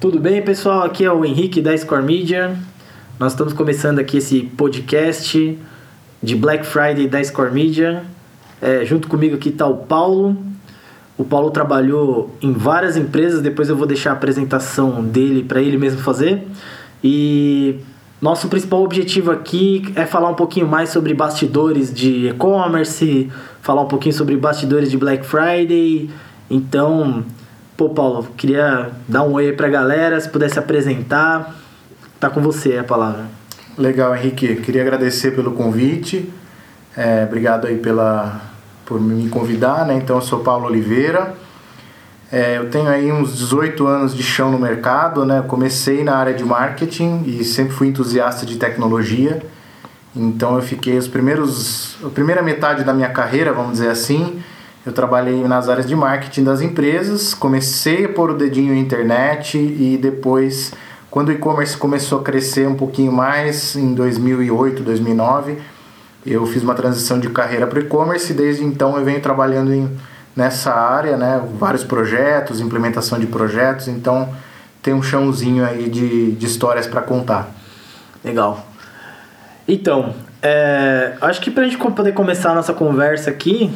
Tudo bem, pessoal? Aqui é o Henrique da Score Media. Nós estamos começando aqui esse podcast de Black Friday da Score Media. É, junto comigo aqui está o Paulo. O Paulo trabalhou em várias empresas, depois eu vou deixar a apresentação dele para ele mesmo fazer. E nosso principal objetivo aqui é falar um pouquinho mais sobre bastidores de e-commerce, falar um pouquinho sobre bastidores de Black Friday. Então, Pô, Paulo, queria dar um oi aí pra galera, se pudesse apresentar. Tá com você a palavra. Legal, Henrique. Queria agradecer pelo convite. É, obrigado aí pela, por me convidar, né? Então, eu sou Paulo Oliveira. É, eu tenho aí uns 18 anos de chão no mercado, né? Comecei na área de marketing e sempre fui entusiasta de tecnologia. Então, eu fiquei os primeiros... A primeira metade da minha carreira, vamos dizer assim eu trabalhei nas áreas de marketing das empresas, comecei a pôr o dedinho na internet e depois, quando o e-commerce começou a crescer um pouquinho mais, em 2008, 2009, eu fiz uma transição de carreira para o e-commerce e desde então eu venho trabalhando em, nessa área, né, vários projetos, implementação de projetos, então tem um chãozinho aí de, de histórias para contar. Legal. Então, é, acho que para a gente poder começar a nossa conversa aqui,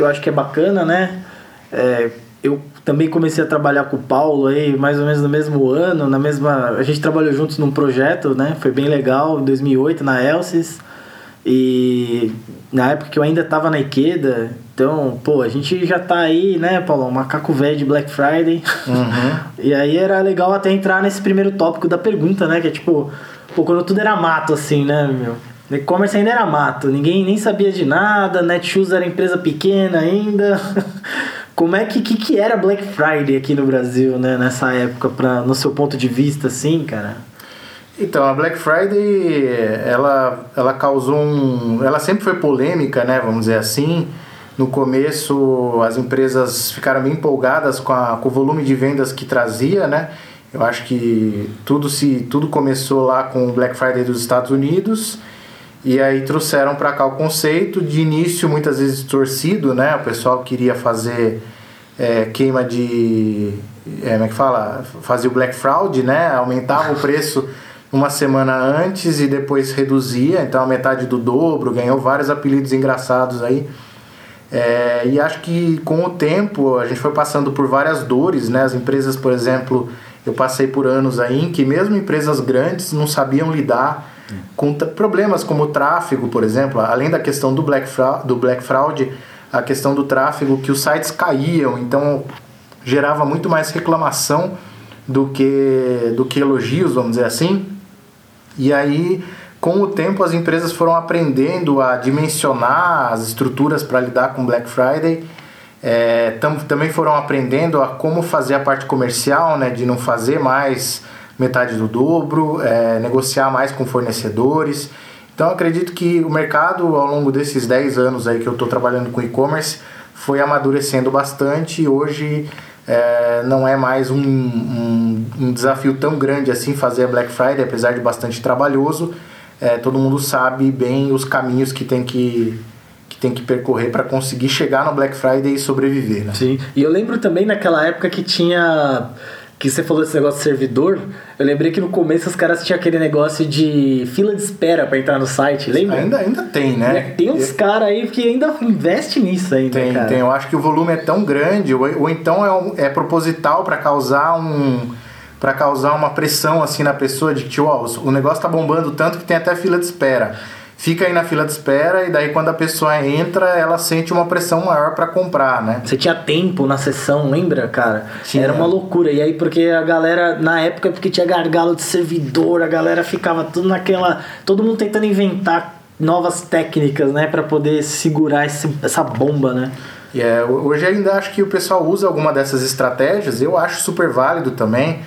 que eu acho que é bacana, né? É, eu também comecei a trabalhar com o Paulo aí, mais ou menos no mesmo ano, na mesma... A gente trabalhou juntos num projeto, né? Foi bem legal, em 2008, na Elsys. E na época que eu ainda tava na Ikeda, então, pô, a gente já tá aí, né, Paulo? Macaco velho de Black Friday. Uhum. e aí era legal até entrar nesse primeiro tópico da pergunta, né? Que é tipo, pô, quando tudo era mato, assim, né, meu? E-commerce ainda era mato, ninguém nem sabia de nada, Netshoes era empresa pequena ainda. Como é que, que, que era Black Friday aqui no Brasil, né, nessa época, pra, no seu ponto de vista, assim, cara? Então, a Black Friday, ela, ela causou um... Ela sempre foi polêmica, né, vamos dizer assim. No começo, as empresas ficaram bem empolgadas com, a, com o volume de vendas que trazia, né? Eu acho que tudo, se, tudo começou lá com o Black Friday dos Estados Unidos e aí trouxeram para cá o conceito, de início muitas vezes torcido, né? O pessoal queria fazer é, queima de. É, como é que fala? Fazia o Black Fraud, né? Aumentava o preço uma semana antes e depois reduzia, então a metade do dobro, ganhou vários apelidos engraçados aí. É, e acho que com o tempo a gente foi passando por várias dores, né? As empresas, por exemplo, eu passei por anos aí em que mesmo empresas grandes não sabiam lidar com problemas como o tráfego, por exemplo, além da questão do Black, Fraud, do Black Fraud, a questão do tráfego, que os sites caíam, então gerava muito mais reclamação do que, do que elogios, vamos dizer assim. E aí, com o tempo, as empresas foram aprendendo a dimensionar as estruturas para lidar com Black Friday. É, tam, também foram aprendendo a como fazer a parte comercial, né, de não fazer mais metade do dobro, é, negociar mais com fornecedores. Então acredito que o mercado ao longo desses 10 anos aí que eu estou trabalhando com e-commerce foi amadurecendo bastante e hoje é, não é mais um, um, um, desafio tão grande assim fazer a Black Friday, apesar de bastante trabalhoso. É, todo mundo sabe bem os caminhos que tem que, que, tem que percorrer para conseguir chegar no Black Friday e sobreviver. Né? Sim, e eu lembro também naquela época que tinha que você falou desse negócio de servidor, eu lembrei que no começo os caras tinham aquele negócio de fila de espera para entrar no site, lembra? Ainda, ainda tem, né? Tem uns caras aí que ainda investe nisso ainda, tem, cara. Tem, Eu acho que o volume é tão grande, ou, ou então é, um, é proposital para causar um para causar uma pressão assim na pessoa de que ó, o negócio tá bombando tanto que tem até fila de espera fica aí na fila de espera e daí quando a pessoa entra, ela sente uma pressão maior para comprar, né? Você tinha tempo na sessão, lembra, cara? Tinha. Era uma loucura. E aí porque a galera na época porque tinha gargalo de servidor, a galera ficava tudo naquela, todo mundo tentando inventar novas técnicas, né, para poder segurar esse, essa bomba, né? Yeah, é, hoje ainda acho que o pessoal usa alguma dessas estratégias, eu acho super válido também.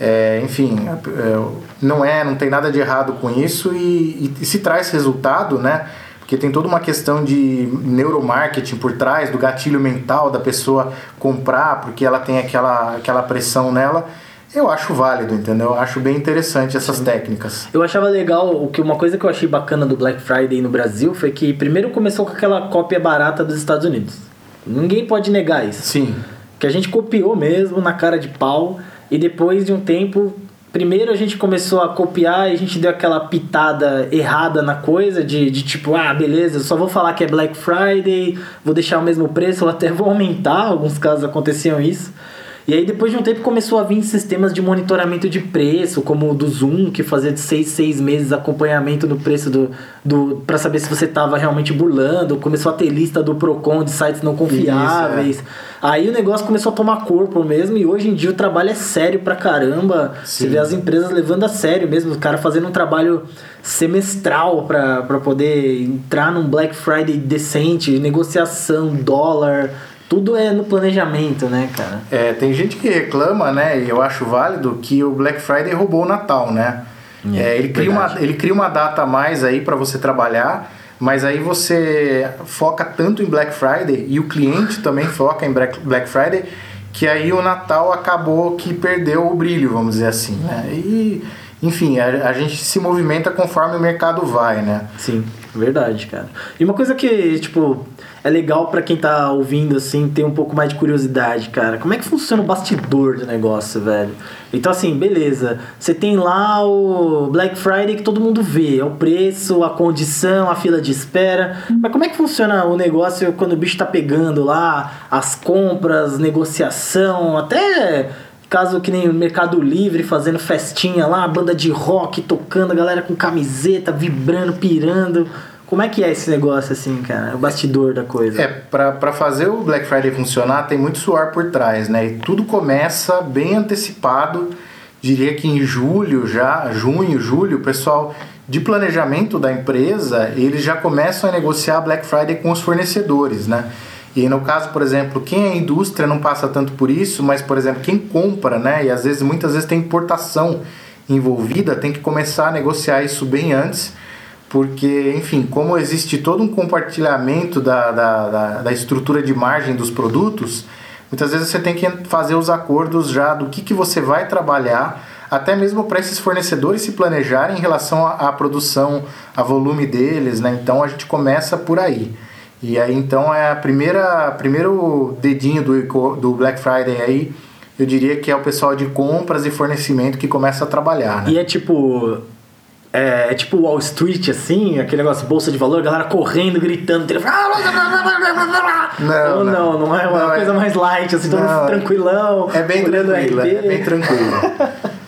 É, enfim, é, não é, não tem nada de errado com isso e, e, se traz resultado, né? Porque tem toda uma questão de neuromarketing por trás, do gatilho mental da pessoa comprar, porque ela tem aquela, aquela pressão nela. Eu acho válido, entendeu? Eu acho bem interessante essas Sim. técnicas. Eu achava legal, o que uma coisa que eu achei bacana do Black Friday no Brasil foi que primeiro começou com aquela cópia barata dos Estados Unidos. Ninguém pode negar isso. Sim. Que a gente copiou mesmo na cara de pau E depois de um tempo, primeiro a gente começou a copiar e a gente deu aquela pitada errada na coisa de, de tipo, ah, beleza, só vou falar que é Black Friday, vou deixar o mesmo preço, ou até vou aumentar, alguns casos aconteciam isso. E aí depois de um tempo começou a vir sistemas de monitoramento de preço, como o do Zoom, que fazia de seis, seis meses acompanhamento do preço do, do para saber se você estava realmente burlando. Começou a ter lista do Procon de sites não confiáveis. Isso, é. Aí o negócio começou a tomar corpo mesmo e hoje em dia o trabalho é sério pra caramba. Sim. Você vê as empresas levando a sério mesmo, o cara fazendo um trabalho semestral para poder entrar num Black Friday decente, negociação, dólar, tudo é no planejamento, né, cara? É, tem gente que reclama, né, e eu acho válido, que o Black Friday roubou o Natal, né? É, é, ele, cria uma, ele cria uma data a mais aí para você trabalhar, mas aí você foca tanto em Black Friday e o cliente também foca em Black Friday, que aí o Natal acabou que perdeu o brilho, vamos dizer assim, né? E, enfim, a, a gente se movimenta conforme o mercado vai, né? Sim, verdade, cara. E uma coisa que, tipo, é legal para quem tá ouvindo, assim, ter um pouco mais de curiosidade, cara. Como é que funciona o bastidor do negócio, velho? Então, assim, beleza. Você tem lá o Black Friday que todo mundo vê. É o preço, a condição, a fila de espera. Mas como é que funciona o negócio quando o bicho tá pegando lá? As compras, negociação, até caso que nem o Mercado Livre fazendo festinha lá, banda de rock tocando, a galera com camiseta, vibrando, pirando. Como é que é esse negócio assim, cara? O bastidor da coisa. É, para fazer o Black Friday funcionar, tem muito suor por trás, né? E tudo começa bem antecipado. Diria que em julho já, junho, julho, o pessoal de planejamento da empresa, eles já começam a negociar Black Friday com os fornecedores, né? E no caso, por exemplo, quem é indústria não passa tanto por isso, mas, por exemplo, quem compra, né? E às vezes, muitas vezes tem importação envolvida, tem que começar a negociar isso bem antes porque, enfim, como existe todo um compartilhamento da, da, da, da, estrutura de margem dos produtos, muitas vezes você tem que fazer os acordos já do que, que você vai trabalhar, até mesmo para esses fornecedores se planejarem em relação à, à produção, a volume deles, né? Então a gente começa por aí. E aí então é a primeira primeiro dedinho do, do Black Friday aí, eu diria que é o pessoal de compras e fornecimento que começa a trabalhar. Né? E é tipo é, é, tipo Wall Street, assim, aquele negócio bolsa de valor, galera correndo, gritando, Não, não, não, não é uma não, coisa é... mais light, assim, todo mundo tranquilão. É bem tranquilo, é bem tranquilo.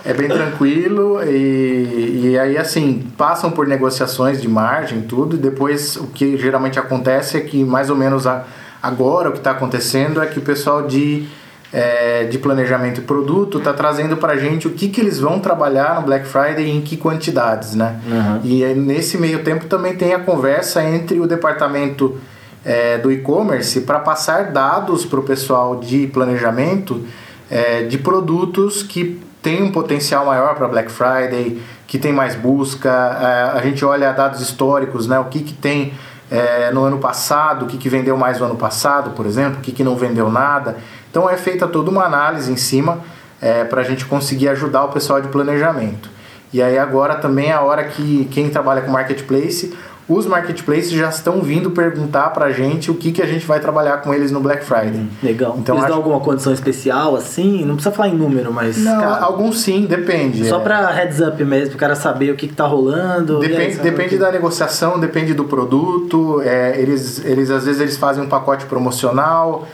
É bem tranquilo e, e aí assim, passam por negociações de margem, tudo, e depois o que geralmente acontece é que mais ou menos a, agora o que está acontecendo é que o pessoal de é, de planejamento e produto está trazendo para a gente o que, que eles vão trabalhar no Black Friday e em que quantidades, né? Uhum. E nesse meio tempo também tem a conversa entre o departamento é, do e-commerce para passar dados para o pessoal de planejamento é, de produtos que têm um potencial maior para Black Friday, que tem mais busca. É, a gente olha dados históricos, né? O que, que tem é, no ano passado, o que, que vendeu mais no ano passado, por exemplo, o que, que não vendeu nada. Então é feita toda uma análise em cima é, para a gente conseguir ajudar o pessoal de planejamento. E aí agora também é a hora que quem trabalha com marketplace, os marketplaces já estão vindo perguntar para a gente o que, que a gente vai trabalhar com eles no Black Friday. Hum, legal. Então, eles acho... dão alguma condição especial assim? Não precisa falar em número, mas. Não, cara, alguns sim, depende. Só é. para heads up mesmo, o cara saber o que, está rolando. Depende, aí, depende da negociação, depende do produto. É, eles, eles às vezes eles fazem um pacote promocional.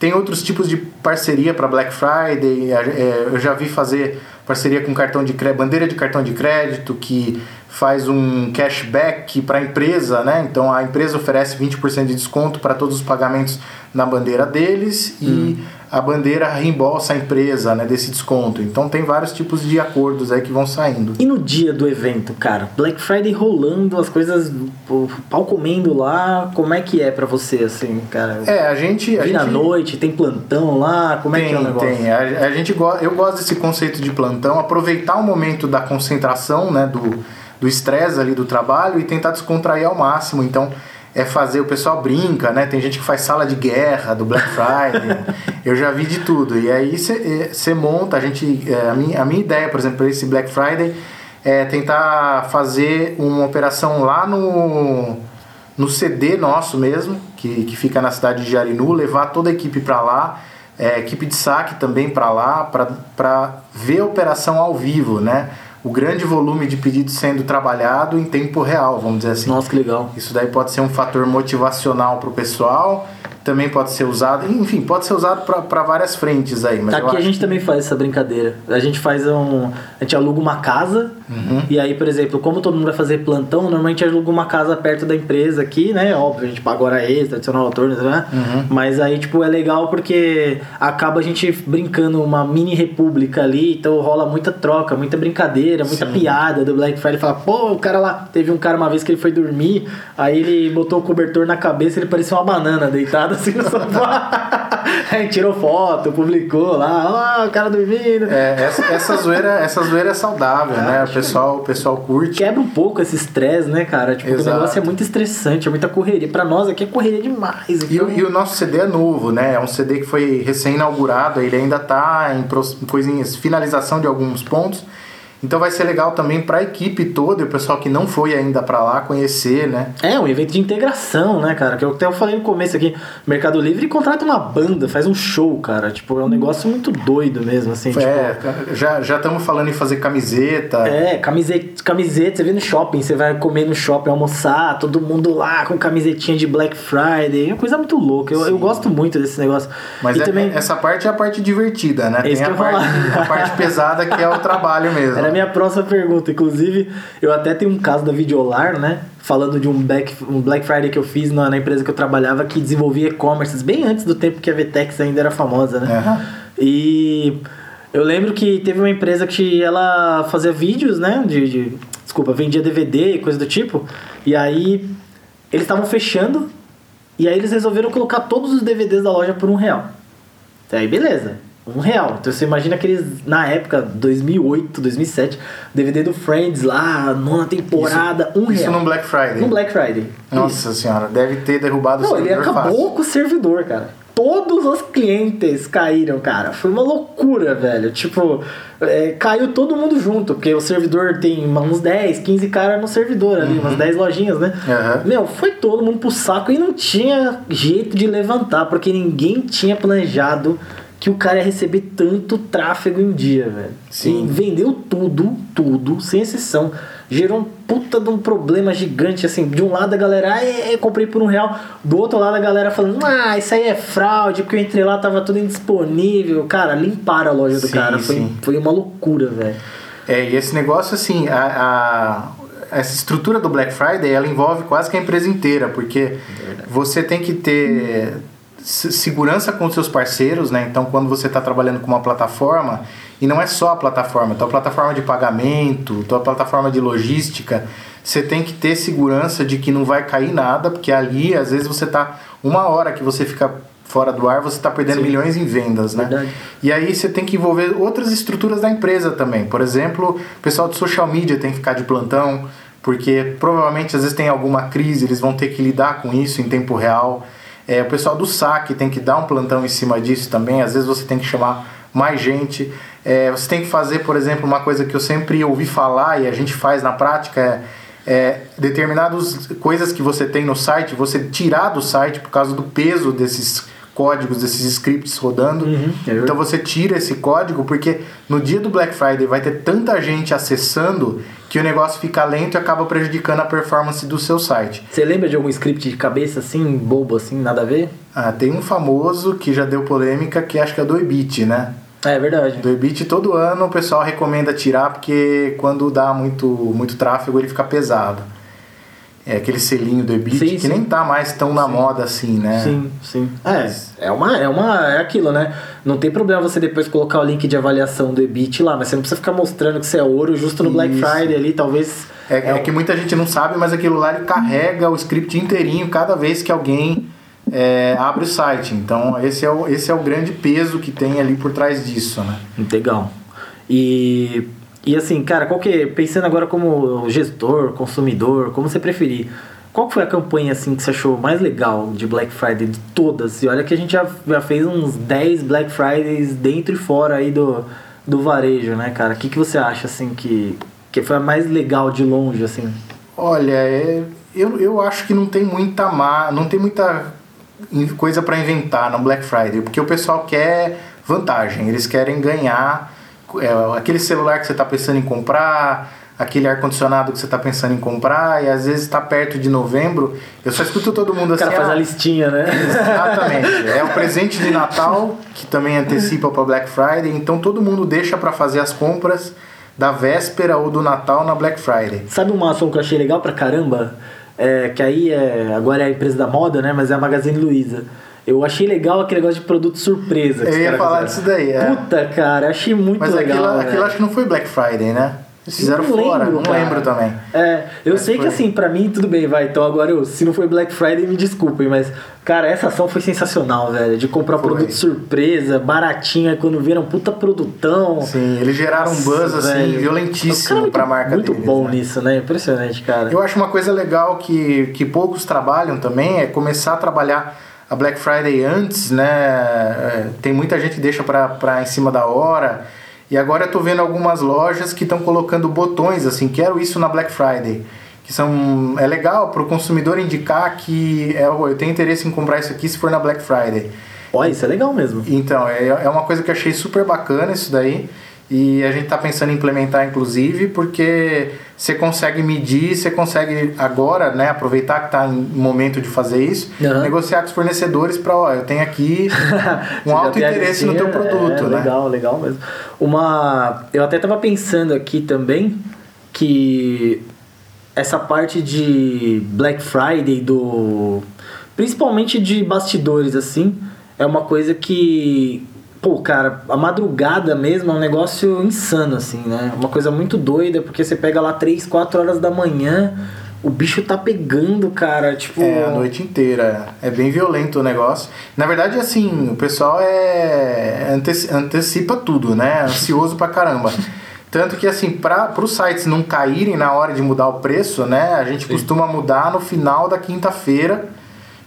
Tem outros tipos de parceria para Black Friday. É, eu já vi fazer parceria com cartão de crédito, bandeira de cartão de crédito que faz um cashback para a empresa, né? Então a empresa oferece 20% de desconto para todos os pagamentos na bandeira deles hum. e a bandeira reembolsa a empresa né, desse desconto. Então tem vários tipos de acordos aí que vão saindo. E no dia do evento, cara, Black Friday rolando, as coisas, o pau comendo lá, como é que é para você, assim, cara? É, a gente... A gente... noite, tem plantão lá, como tem, é que é o negócio? Tem, a, a gente go... eu gosto desse conceito de plantão, aproveitar o momento da concentração, né, do do estresse ali do trabalho e tentar descontrair ao máximo. Então, é fazer, o pessoal brinca, né? Tem gente que faz sala de guerra do Black Friday. eu já vi de tudo. E aí você monta, a gente. É, a, minha, a minha ideia, por exemplo, para esse Black Friday é tentar fazer uma operação lá no, no CD nosso mesmo, que, que fica na cidade de Jarinu, levar toda a equipe para lá é, equipe de saque também para lá, para ver a operação ao vivo, né? O grande volume de pedidos sendo trabalhado em tempo real, vamos dizer assim. Nossa, que legal. Isso daí pode ser um fator motivacional para o pessoal também pode ser usado, enfim, pode ser usado para várias frentes aí. Mas Aqui a gente que... também faz essa brincadeira. A gente faz um. A gente aluga uma casa uhum. e aí, por exemplo, como todo mundo vai fazer plantão, normalmente aluga uma casa perto da empresa aqui, né? Óbvio, a gente paga hora extra, adicional autor, né? Uhum. Mas aí, tipo, é legal porque acaba a gente brincando uma mini república ali, então rola muita troca, muita brincadeira, muita Sim. piada do Black Friday. Fala, pô, o cara lá, teve um cara uma vez que ele foi dormir, aí ele botou o cobertor na cabeça, ele parecia uma banana deitada assim no sofá. Aí tirou foto, publicou lá, ó, oh, o cara dormindo. É, essa, essa, zoeira, essa zoeira é saudável, né? O pessoal, o pessoal curte. Quebra um pouco esse estresse, né, cara? Tipo, Exato. o negócio é muito estressante, é muita correria. Pra nós aqui é correria demais. Então... E, o, e o nosso CD é novo, né? É um CD que foi recém-inaugurado, ele ainda tá em coisinhas, finalização de alguns pontos. Então vai ser legal também para a equipe toda e o pessoal que não foi ainda para lá conhecer, né? É, um evento de integração, né, cara? Que eu até falei no começo aqui, Mercado Livre contrata uma banda, faz um show, cara. Tipo, é um negócio muito doido mesmo, assim. É, tipo... já já estamos falando em fazer camiseta. É, camiseta, camiseta, você vê no shopping, você vai comer no shopping, almoçar, todo mundo lá com camisetinha de Black Friday, é uma coisa muito louca. Eu, eu gosto muito desse negócio. Mas é, também... essa parte é a parte divertida, né? É Tem a parte, a parte pesada que é o trabalho mesmo. Era minha próxima pergunta. Inclusive, eu até tenho um caso da Videolar, né? Falando de um Black, um Black Friday que eu fiz na, na empresa que eu trabalhava que desenvolvia e-commerces bem antes do tempo que a Vtex ainda era famosa, né? Uhum. E eu lembro que teve uma empresa que ela fazia vídeos, né? De, de desculpa, vendia DVD e coisa do tipo. E aí eles estavam fechando e aí eles resolveram colocar todos os DVDs da loja por um real. Aí beleza um real. Então você imagina aqueles, na época, 2008, 2007, DVD do Friends lá, nona temporada, isso, um real. Isso no Black Friday. No Black Friday. Nossa isso. senhora, deve ter derrubado Não, o servidor ele acabou fácil. com o servidor, cara. Todos os clientes caíram, cara. Foi uma loucura, velho. Tipo, é, caiu todo mundo junto, porque o servidor tem uns 10, 15 caras no servidor ali, uhum. umas 10 lojinhas, né? Uhum. Meu, foi todo mundo pro saco e não tinha jeito de levantar, porque ninguém tinha planejado que o cara ia receber tanto tráfego em dia, velho. Sim. E vendeu tudo, tudo, sem exceção. Gerou um puta de um problema gigante, assim. De um lado a galera, ah, comprei por um real. Do outro lado a galera falando, ah, isso aí é fraude, porque eu entrei lá, tava tudo indisponível. Cara, limparam a loja do sim, cara. Foi, foi uma loucura, velho. É, e esse negócio, assim, a, a, essa estrutura do Black Friday, ela envolve quase que a empresa inteira, porque você tem que ter segurança com os seus parceiros, né? Então, quando você está trabalhando com uma plataforma, e não é só a plataforma, tua plataforma de pagamento, tua plataforma de logística, você tem que ter segurança de que não vai cair nada, porque ali, às vezes, você está uma hora que você fica fora do ar, você está perdendo Sim. milhões em vendas, né? Verdade. E aí você tem que envolver outras estruturas da empresa também. Por exemplo, o pessoal de social media tem que ficar de plantão, porque provavelmente às vezes tem alguma crise, eles vão ter que lidar com isso em tempo real. É, o pessoal do saque tem que dar um plantão em cima disso também. Às vezes você tem que chamar mais gente. É, você tem que fazer, por exemplo, uma coisa que eu sempre ouvi falar e a gente faz na prática é, é determinadas coisas que você tem no site, você tirar do site por causa do peso desses códigos, desses scripts rodando. Uhum, então você tira esse código porque no dia do Black Friday vai ter tanta gente acessando que o negócio fica lento e acaba prejudicando a performance do seu site. Você lembra de algum script de cabeça assim, bobo assim, nada a ver? Ah, tem um famoso que já deu polêmica que acho que é do Ebit, né? É verdade. Do Ebit todo ano o pessoal recomenda tirar porque quando dá muito, muito tráfego ele fica pesado. É aquele selinho do Ebit sim, que sim. nem tá mais tão sim. na moda assim, né? Sim, sim. É, é uma, é uma. É aquilo, né? Não tem problema você depois colocar o link de avaliação do Ebit lá, mas você não precisa ficar mostrando que você é ouro justo no Isso. Black Friday ali, talvez. É, é, é que muita gente não sabe, mas aquilo lá ele carrega o script inteirinho cada vez que alguém é, abre o site. Então esse é, o, esse é o grande peso que tem ali por trás disso, né? Legal. E e assim, cara, qual que pensando agora como gestor, consumidor, como você preferir, qual foi a campanha assim que você achou mais legal de Black Friday de todas? E olha que a gente já, já fez uns 10 Black Fridays dentro e fora aí do, do varejo, né, cara? O que, que você acha assim que, que foi a mais legal de longe, assim? Olha, é, eu, eu acho que não tem muita má, não tem muita coisa para inventar no Black Friday, porque o pessoal quer vantagem, eles querem ganhar é, aquele celular que você está pensando em comprar, aquele ar-condicionado que você está pensando em comprar, e às vezes está perto de novembro. Eu só escuto todo mundo assim. O cara faz ah, a listinha, né? Exatamente. É o presente de Natal, que também antecipa para Black Friday, então todo mundo deixa para fazer as compras da véspera ou do Natal na Black Friday. Sabe uma ação que eu achei legal pra caramba? É, que aí é, agora é a empresa da moda, né? Mas é a Magazine Luiza. Eu achei legal aquele negócio de produto surpresa. que Eu ia falar disso daí, é. Puta, cara, achei muito Mas legal. aquilo, velho. aquilo acho que não foi Black Friday, né? Eles fizeram Não fora, lembro, não cara. lembro também. É, eu Mas sei que foi. assim, pra mim tudo bem, vai. Então agora, eu, se não foi Black Friday, me desculpem, mas, cara, essa ação foi sensacional, velho. De comprar Foi. produto surpresa, baratinha, quando viram puta produtão. Sim, eles geraram um buzz assim, velho. Violentíssimo caras pra muito- marca Muito deles. bom né? nisso, né? Impressionante, cara. Eu acho uma coisa legal que, que poucos trabalham também é começar a trabalhar a Black Friday antes, né? É, Tem muita gente que deixa pra em cima da hora. E agora eu tô vendo algumas lojas que estão colocando botões assim, quero isso na Black Friday. Que são. É legal pro consumidor indicar que é, eu tenho interesse em comprar isso aqui se for na Black Friday. Ó, isso é legal mesmo. Então, é, é uma coisa que eu achei super bacana isso daí. E a gente está pensando em implementar, inclusive, porque você consegue medir, você consegue agora, né, aproveitar que está em momento de fazer isso, Aham. negociar com os fornecedores para, ó, eu tenho aqui um alto interesse no teu produto, é, né? Legal, legal mesmo. Uma, eu até tava pensando aqui também que essa parte de Black Friday do principalmente de bastidores assim, é uma coisa que pô, cara, a madrugada mesmo é um negócio insano assim, né? Uma coisa muito doida, porque você pega lá 3, 4 horas da manhã, o bicho tá pegando, cara, tipo, É, a noite inteira. É bem violento o negócio. Na verdade, assim, o pessoal é anteci- antecipa tudo, né? Ansioso pra caramba. Tanto que, assim, para os sites não caírem na hora de mudar o preço, né? A gente costuma mudar no final da quinta-feira.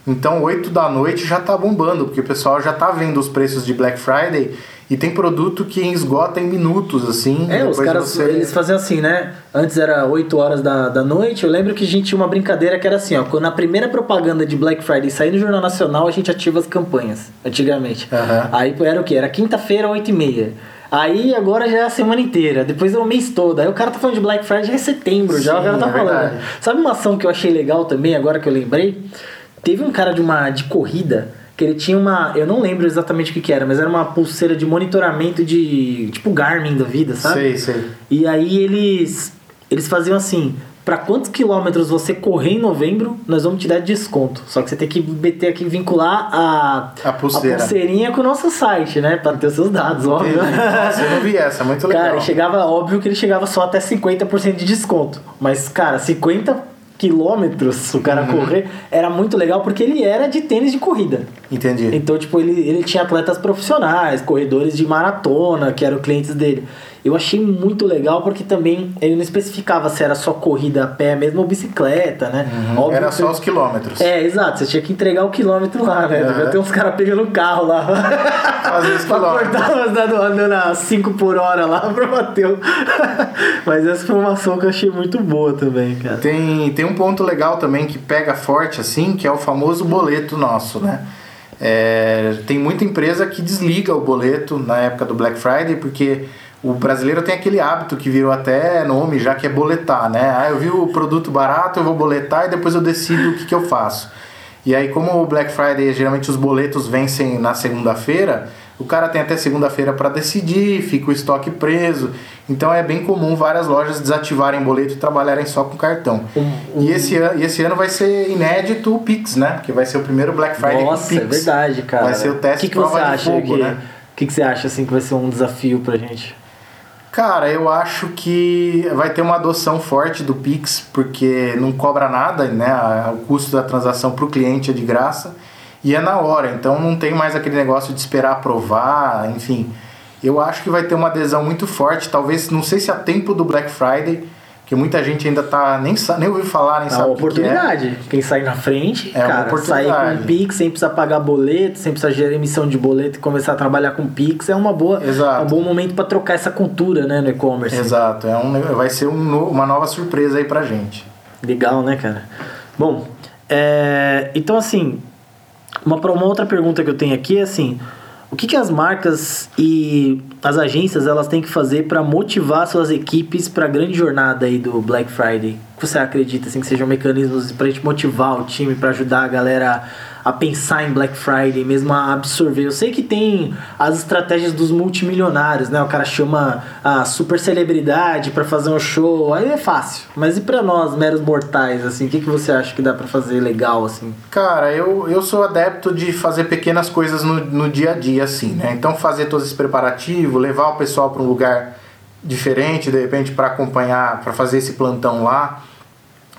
Então, 8 da noite já tá bombando, porque o pessoal já tá vendo os preços de Black Friday e tem produto que esgota em minutos, assim. É, os caras, você- eles faziam assim, né? Antes era 8 horas da, da noite. Eu lembro que a gente tinha uma brincadeira que era assim, ó. Quando a primeira propaganda de Black Friday sair no Jornal Nacional, a gente ativa as campanhas, antigamente. Aham. Aí era o quê? Era quinta-feira, 8 e meia. Aí agora já é a semana inteira, depois é o mês todo. Aí o cara tá falando de Black Friday já é setembro, já o Sim, cara tá é falando. verdade. Sabe uma ação que eu achei legal também, agora que eu lembrei? Teve um cara de uma de corrida que ele tinha uma, eu não lembro exatamente o que, que era, mas era uma pulseira de monitoramento de tipo Garmin da vida, sabe? Sei, sei. E aí eles eles faziam assim, para quantos quilômetros você correr em novembro, nós vamos te dar desconto. Só que você tem que meter aqui vincular a A pulseira. pulseirinha com o nosso site, né, para ter os seus dados, óbvio. Eu não vi essa, muito legal. Cara, chegava, óbvio que ele chegava só até 50% de desconto. Mas, cara, 50 quilômetros o cara Uhum. correr era muito legal porque ele era de tênis de corrida. Entendi. Então, tipo, ele, ele tinha atletas profissionais, corredores de maratona, que eram clientes dele. Eu achei muito legal porque também ele não especificava se era só corrida a pé mesmo ou bicicleta, né? Óbvio Uhum. Era só os quilômetros. É, exato. Você tinha que entregar o quilômetro lá, né? Aham. Devia ter uns caras pegando o carro lá. Fazer os pra quilômetros. andando, a 5 por hora lá pra bater. Mas essa foi uma ação que eu achei muito boa também, cara. Tem, tem um ponto legal também que pega forte assim, que é o famoso boleto nosso, né? É, tem muita empresa que desliga o boleto na época do Black Friday, porque o brasileiro tem aquele hábito que virou até nome, já que é boletar, né? Ah, eu vi o produto barato, eu vou boletar e depois eu decido o que, que eu faço. E aí, como o Black Friday, geralmente os boletos vencem na segunda-feira, o cara tem até segunda-feira para decidir, fica o estoque preso. Então é bem comum várias lojas desativarem boleto e trabalharem só com cartão. E, esse, an- e esse ano vai ser inédito o Pix, né? Porque vai ser o primeiro Black Friday Nossa, com é Pix. verdade, cara. Vai ser o teste que que prova você de acha fogo, que, né? O que, que você acha assim que vai ser um desafio pra gente? Cara, eu acho que vai ter uma adoção forte do Pix, porque não cobra nada, né? O custo da transação para o cliente é de graça e é na hora, então não tem mais aquele negócio de esperar aprovar, enfim. Eu acho que vai ter uma adesão muito forte, talvez, não sei se a tempo do Black Friday, porque muita gente ainda tá nem, nem ouviu falar, nem É sabe uma o que que é. oportunidade. Quem sai na frente, É uma cara, sair oportunidade. com Pix sem precisar pagar boleto, sem precisar gerar emissão de boleto e começar a trabalhar com Pix é uma boa, Exato. é um bom momento pra trocar essa cultura, né, no e-commerce. Exato, é um, vai ser um uma nova surpresa aí pra gente. Legal, né, cara? Bom, é, então assim, uma, uma outra pergunta que eu tenho aqui é assim: o que, que as marcas e as agências elas têm que fazer para motivar suas equipes para a grande jornada aí do Black Friday? Que você acredita assim, que sejam mecanismos para gente motivar o time, para ajudar a galera a pensar em Black Friday, mesmo a absorver. Eu sei que tem as estratégias dos multimilionários, né? O cara chama a super celebridade para fazer um show, aí é fácil. Mas e para nós, meros mortais, assim, o que, que você acha que dá para fazer legal, assim? Cara, eu, eu sou adepto de fazer pequenas coisas no, no dia a dia, assim, né? Então fazer todo esse preparativo, levar o pessoal para um lugar diferente, de repente, para acompanhar, para fazer esse plantão lá.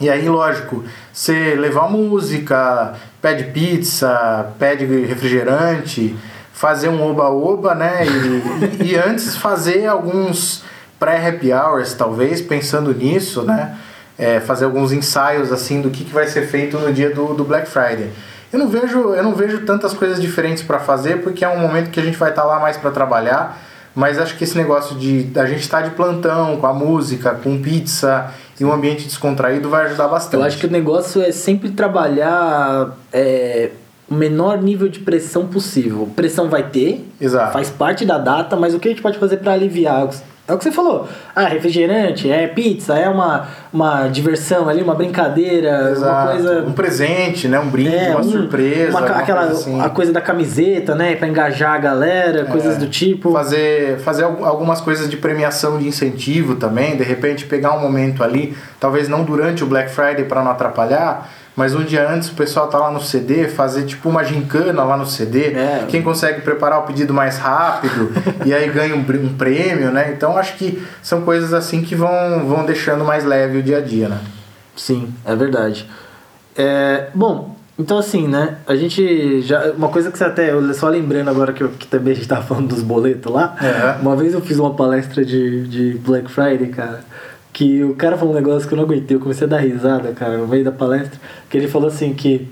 E aí, lógico, você levar música, pede pizza, pede refrigerante, fazer um oba-oba, né? E, e, antes fazer alguns pré-happy hours, talvez, pensando nisso, né? É, fazer alguns ensaios assim do que, que vai ser feito no dia do, do Black Friday. Eu não vejo, eu não vejo tantas coisas diferentes para fazer, porque é um momento que a gente vai estar tá lá mais para trabalhar. Mas acho que esse negócio de a gente estar tá de plantão com a música, com pizza e um ambiente descontraído vai ajudar bastante. Eu acho que o negócio é sempre trabalhar é, o menor nível de pressão possível. Pressão vai ter, Exato. faz parte da data, mas o que a gente pode fazer para aliviar? É o que você falou. Ah, refrigerante, é pizza, é uma, uma diversão ali, uma brincadeira, Exato. uma coisa. Um presente, né? Um brinde, é, uma um, surpresa. Uma, aquela coisa assim. a coisa da camiseta, né? Pra engajar a galera, é, coisas do tipo. Fazer, fazer algumas coisas de premiação de incentivo também, de repente pegar um momento ali, talvez não durante o Black Friday para não atrapalhar mas um dia antes o pessoal tá lá no CD, fazer tipo uma gincana lá no CD. É. Quem consegue preparar o pedido mais rápido e aí ganha um, um, prêmio, né? Então acho que são coisas assim que vão, vão deixando mais leve o dia a dia, né? Sim, é verdade. É, bom, então assim, né? A gente já. Uma coisa que você até. Só lembrando agora que, eu, que também a gente tava falando dos boletos lá. É. Uma vez eu fiz uma palestra de, de Black Friday, cara que o cara falou um negócio que eu não aguentei, eu comecei a dar risada, cara, no meio da palestra, que ele falou assim que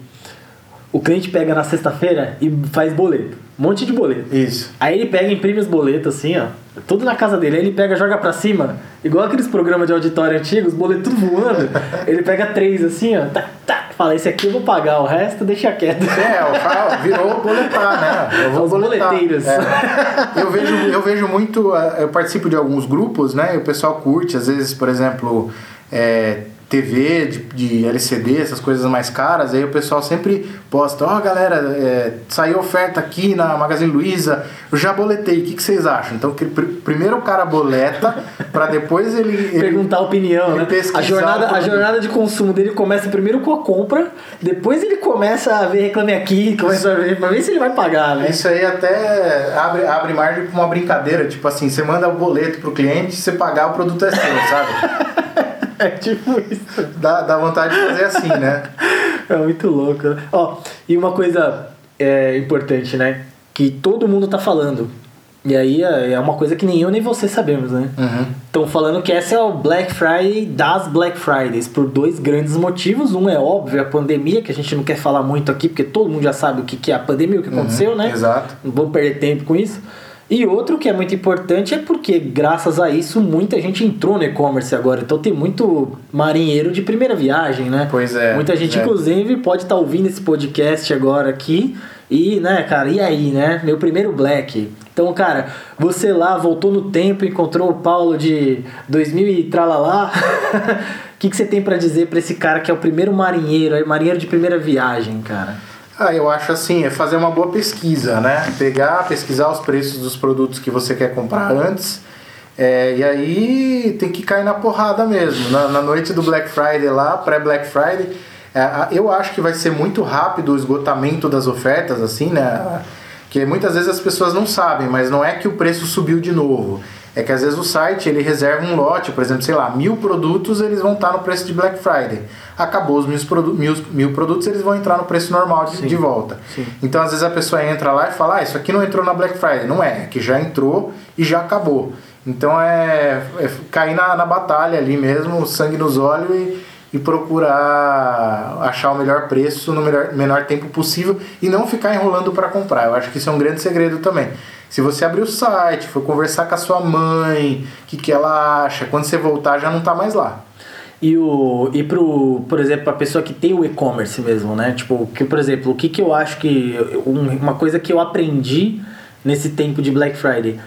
o cliente pega na sexta-feira e faz boleto. Um monte de boleto. Isso. Aí ele pega e imprime os boletos assim, ó. Tudo na casa dele. Aí ele pega joga pra cima. Igual aqueles programas de auditório antigos, os boletos tudo voando. ele pega três assim, ó. Tá. Fala, esse aqui eu vou pagar, o resto deixa quieto. É, virou boletar, né? Eu vou Os boletar. boleteiros. É. Eu, vejo, eu vejo muito. Eu participo de alguns grupos, né? E o pessoal curte, às vezes, por exemplo. É, TV, de, de, LCD, essas coisas mais caras, aí o pessoal sempre posta, ó oh, galera, é, saiu oferta aqui na Magazine Luiza, eu já boletei, o que, que vocês acham? Então pr primeiro o cara boleta, para depois ele, ele, Perguntar a opinião, né? A jornada, a jornada de consumo dele começa primeiro com a compra, depois ele começa a ver reclame aqui, começa a ver, pra ver se ele vai pagar, né? Isso aí até abre, abre margem pra uma brincadeira, tipo assim, você manda o boleto pro cliente, você pagar o produto é seu, sabe? É tipo isso. Dá, dá vontade de fazer assim, né? É muito louco. Né? Ó, e uma coisa é, importante, né? Que todo mundo tá falando. E aí é, é uma coisa que nem eu nem você sabemos, né? Estão uhum. falando que essa é o Black Friday das Black Fridays, por dois grandes motivos. Um é óbvio, a pandemia, que a gente não quer falar muito aqui, porque todo mundo já sabe o que é a pandemia, o que aconteceu, uhum. né? Exato. Não vamos perder tempo com isso. E outro que é muito importante é porque, graças a isso, muita gente entrou no e-commerce agora. Então tem muito marinheiro de primeira viagem, né? Pois é. Muita gente, é. inclusive, pode estar tá ouvindo esse podcast agora aqui. E, né, cara, e aí, né? Meu primeiro Black. Então, cara, você lá voltou no tempo, encontrou o Paulo de 2000 e tralalá. O que, que você tem para dizer para esse cara que é o primeiro marinheiro, marinheiro de primeira viagem, cara? Ah, eu acho assim, é fazer uma boa pesquisa, né? Pegar, pesquisar os preços dos produtos que você quer comprar antes. É, e aí tem que cair na porrada mesmo. Na, na noite do Black Friday lá, pré-Black Friday, é, eu acho que vai ser muito rápido o esgotamento das ofertas, assim, né? Que muitas vezes as pessoas não sabem, mas não é que o preço subiu de novo é que às vezes o site ele reserva um lote, por exemplo, sei lá, mil produtos eles vão estar no preço de Black Friday. Acabou os mil, produ mil, mil produtos, eles vão entrar no preço normal de, de volta. Sim. Então às vezes a pessoa entra lá e fala, ah, isso aqui não entrou na Black Friday. Não é, é que já entrou e já acabou. Então é, é cair na, na batalha ali mesmo, sangue nos olhos e, e procurar achar o melhor preço no melhor, menor tempo possível e não ficar enrolando para comprar. Eu acho que isso é um grande segredo também. Se você abrir o site, for conversar com a sua mãe, o que, que ela acha, quando você voltar já não está mais lá. E, o, e pro, por exemplo, a pessoa que tem o e-commerce mesmo, né? Tipo, que, por exemplo, o que, que eu acho que. um- Uma coisa que eu aprendi nesse tempo de Black Friday.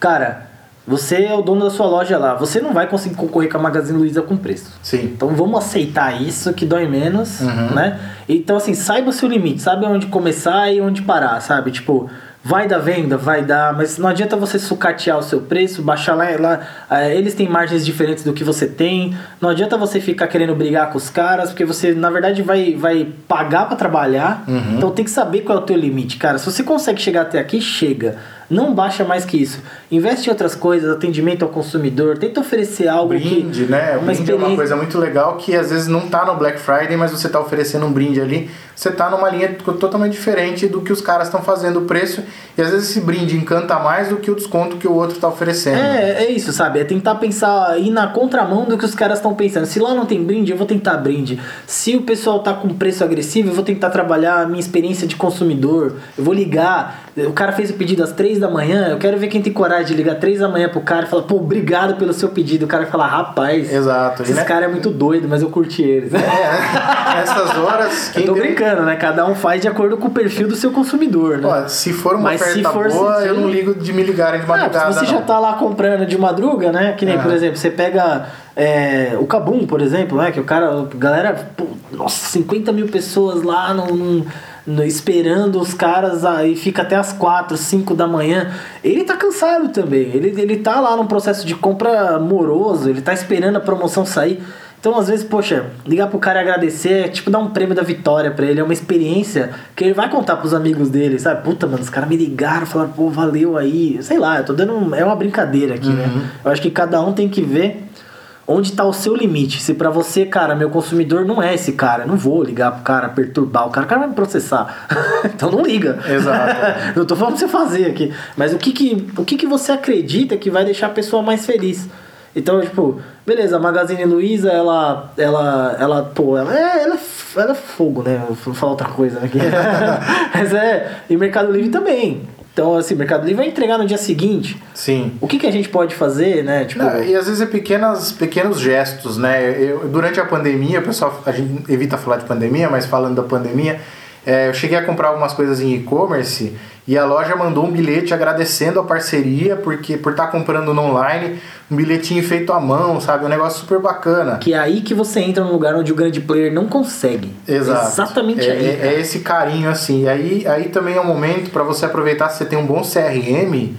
Cara, você é o dono da sua loja lá. Você não vai conseguir concorrer com a Magazine Luiza com preço. Sim. Então vamos aceitar isso que dói menos, Uhum. né? Então assim, saiba o seu limite, sabe onde começar e onde parar, sabe? Tipo, vai dar venda, vai dar, mas não adianta você sucatear o seu preço, baixar lá, lá eh, eles têm margens diferentes do que você tem. Não adianta você ficar querendo brigar com os caras, porque você na verdade vai vai pagar para trabalhar. Uhum. Então tem que saber qual é o teu limite, cara. Se você consegue chegar até aqui, chega. Não baixa mais que isso. Investe em outras coisas, atendimento ao consumidor, tenta oferecer algo Brinde, que né? O uma brinde é uma experiência coisa muito legal que às vezes não tá no Black Friday, mas você tá oferecendo um brinde ali. Você tá numa linha totalmente diferente do que os caras estão fazendo o preço. E às vezes esse brinde encanta mais do que o desconto que o outro tá oferecendo. É, é isso, sabe? É tentar pensar, ir na contramão do que os caras estão pensando. Se lá não tem brinde, eu vou tentar brinde. Se o pessoal tá com preço agressivo, eu vou tentar trabalhar a minha experiência de consumidor. Eu vou ligar. O cara fez o pedido às três da manhã, eu quero ver quem tem coragem de ligar três da manhã pro cara e falar, pô, obrigado pelo seu pedido. O cara fala, rapaz, Exato. E, esses né? caras é muito doido, mas eu curti eles. É, nessas horas, Eu quem tô tem- brincando, né? Cada um faz de acordo com o perfil do seu consumidor, né? Ó, se for uma Mas se oferta for boa, eu não ligo de me ligarem de Ah, madrugada. se você já não. tá lá comprando de madruga, né? Que nem, Ah. por exemplo, você pega é, o Kabum, por exemplo, né? Que o cara, galera, pô, nossa, 50 mil pessoas lá no- no- esperando os caras aí fica até as 4, 5 da manhã. Ele tá cansado também. Ele, ele tá lá num processo de compra moroso, ele tá esperando a promoção sair. Então, às vezes, poxa, ligar pro cara e agradecer é tipo dar um prêmio da vitória pra ele. É uma experiência que ele vai contar pros amigos dele, sabe? Puta, mano, os caras me ligaram, falaram, pô, valeu aí. Sei lá, eu tô dando. um- É uma brincadeira aqui, né? Eu acho que cada um tem que ver onde tá o seu limite. Se pra você, cara, meu consumidor não é esse cara, não vou ligar pro cara, perturbar o cara, o cara vai me processar. então não liga. Exato. eu tô falando pra você fazer aqui. Mas o que que, o que que você acredita que vai deixar a pessoa mais feliz? Então, tipo, beleza, a Magazine Luiza, ela, ela, ela, pô, ela é, ela, é- ela é fogo, né? Eu vou falar outra coisa aqui. Mas é, e Mercado Livre também. Então, assim, Mercado Livre vai entregar no dia seguinte. Sim. O que que a gente pode fazer, né? Tipo, Não, e às vezes é pequenas, pequenos gestos, né? Eu, durante a pandemia, o pessoal, a gente evita falar de pandemia, mas falando da pandemia, é, eu cheguei a comprar algumas coisas em e-commerce e a loja mandou um bilhete agradecendo a parceria porque por estar comprando no online, um bilhetinho feito à mão, sabe? Um negócio super bacana. Que é aí que você entra num lugar onde o grande player não consegue. Exato. Exatamente é, aí. é- é esse carinho assim. E aí, aí também é um momento para você aproveitar se você tem um bom CRM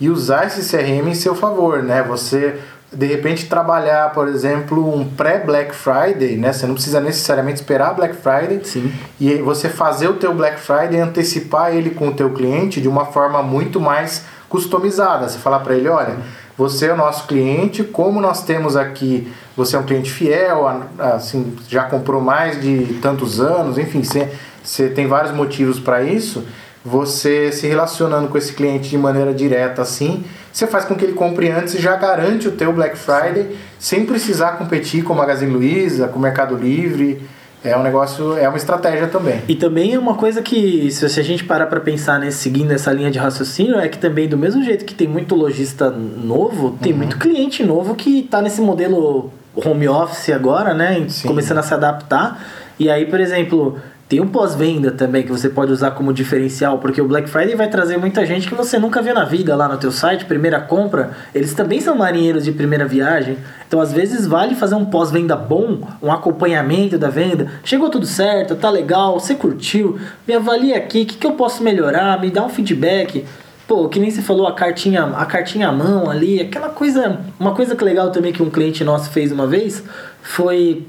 e usar esse CRM em seu favor, né? Você de repente trabalhar, por exemplo, um pré-Black Friday, né? Você não precisa necessariamente esperar Black Friday. Sim. E você fazer o teu Black Friday e antecipar ele com o teu cliente de uma forma muito mais customizada. Você falar para ele, olha, você é o nosso cliente, como nós temos aqui, você é um cliente fiel, assim, já comprou mais de tantos anos, enfim, você, você tem vários motivos para isso. Você se relacionando com esse cliente de maneira direta assim, você faz com que ele compre antes e já garante o teu Black Friday sem precisar competir com o Magazine Luiza, com o Mercado Livre. É um negócio, é uma estratégia também. E também é uma coisa que, se a gente parar pra pensar nesse, seguindo essa linha de raciocínio, é que também, do mesmo jeito que tem muito lojista novo, tem muito cliente novo que tá nesse modelo home office agora, né? Sim. Começando a se adaptar. E aí, por exemplo, tem um pós-venda também que você pode usar como diferencial, porque o Black Friday vai trazer muita gente que você nunca viu na vida lá no teu site, primeira compra. Eles também são marinheiros de primeira viagem. Então, às vezes, vale fazer um pós-venda bom, um acompanhamento da venda. Chegou tudo certo, tá legal, você curtiu, me avalia aqui, o que, que eu posso melhorar, me dá um feedback. Pô, que nem você falou, a cartinha, a cartinha à mão ali, aquela coisa. Uma coisa que legal também que um cliente nosso fez uma vez foi.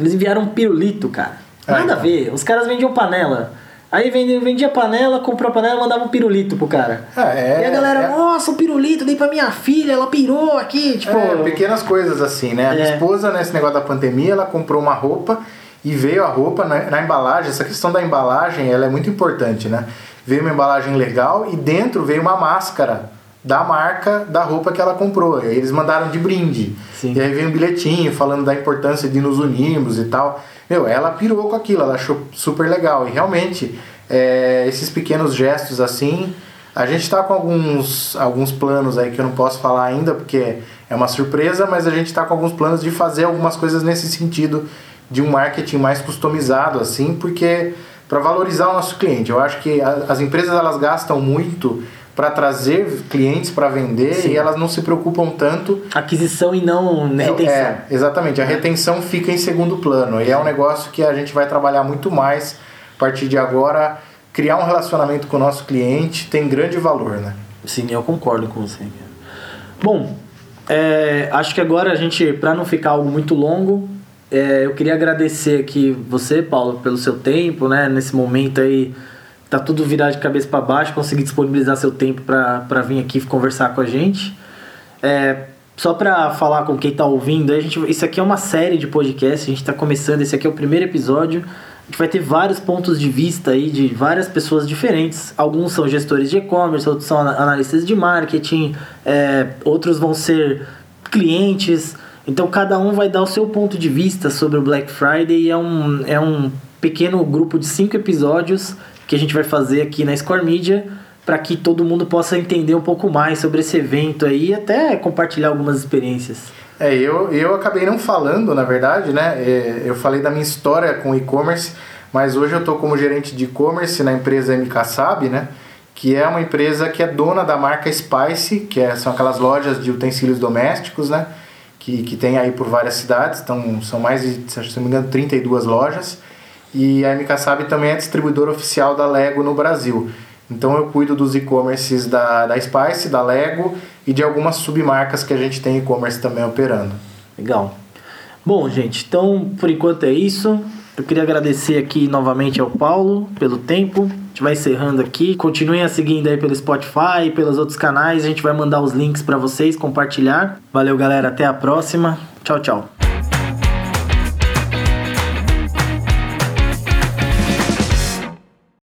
Eles enviaram um pirulito, cara. Ah, Nada a então. ver. Os caras vendiam panela. Aí vendia, vendia panela, comprou a panela, mandava um pirulito pro cara. Ah, é, e a galera, é- nossa, um pirulito, dei pra minha filha, ela pirou aqui, tipo. É, pequenas coisas assim, né? A minha É. esposa, nesse negócio da pandemia, ela comprou uma roupa e veio a roupa na, na embalagem. Essa questão da embalagem, ela é muito importante, né? Veio uma embalagem legal e dentro veio uma máscara da marca da roupa que ela comprou. E aí eles mandaram de brinde. Sim. E aí veio um bilhetinho falando da importância de nos unirmos e tal. Meu, ela pirou com aquilo, ela achou super legal. E realmente, é, esses pequenos gestos assim, a gente está com alguns, alguns planos aí que eu não posso falar ainda, porque é uma surpresa, mas a gente está com alguns planos de fazer algumas coisas nesse sentido de um marketing mais customizado, assim, porque para valorizar o nosso cliente. Eu acho que as empresas elas gastam muito para trazer clientes para vender Sim. e elas não se preocupam tanto. Aquisição e não retenção. É, exatamente. A retenção fica em segundo plano e é um negócio que a gente vai trabalhar muito mais a partir de agora. Criar um relacionamento com o nosso cliente tem grande valor, né? Sim, eu concordo com você. Bom, é, acho que agora a gente, para não ficar algo muito longo, é, eu queria agradecer aqui você, Paulo, pelo seu tempo, né? Nesse momento aí, tá tudo virado de cabeça para baixo, conseguir disponibilizar seu tempo para vir aqui conversar com a gente. É, só para falar com quem tá ouvindo, a gente, isso aqui é uma série de podcasts, a gente está começando, esse aqui é o primeiro episódio. A gente vai ter vários pontos de vista aí de várias pessoas diferentes. Alguns são gestores de e-commerce, outros são analistas de marketing, é, outros vão ser clientes. Então cada um vai dar o seu ponto de vista sobre o Black Friday é um, é um pequeno grupo de cinco episódios que a gente vai fazer aqui na Score Media para que todo mundo possa entender um pouco mais sobre esse evento aí e até compartilhar algumas experiências. É, eu, eu acabei não falando, na verdade, né? É, eu falei da minha história com e-commerce, mas hoje eu estou como gerente de e-commerce na empresa MK né? Que é uma empresa que é dona da marca Spice, que é, são aquelas lojas de utensílios domésticos, né? Que, que tem aí por várias cidades, então são mais de, se não me engano, 32 lojas. E a MK Sabe também é distribuidora oficial da Lego no Brasil. Então eu cuido dos e-commerces da, da Spice, da Lego e de algumas submarcas que a gente tem e-commerce também operando. Legal. Bom, gente, então por enquanto é isso. Eu queria agradecer aqui novamente ao Paulo pelo tempo. A gente vai encerrando aqui. Continuem a seguindo aí pelo Spotify, pelos outros canais. A gente vai mandar os links para vocês compartilhar. Valeu, galera. Até a próxima. Tchau, tchau.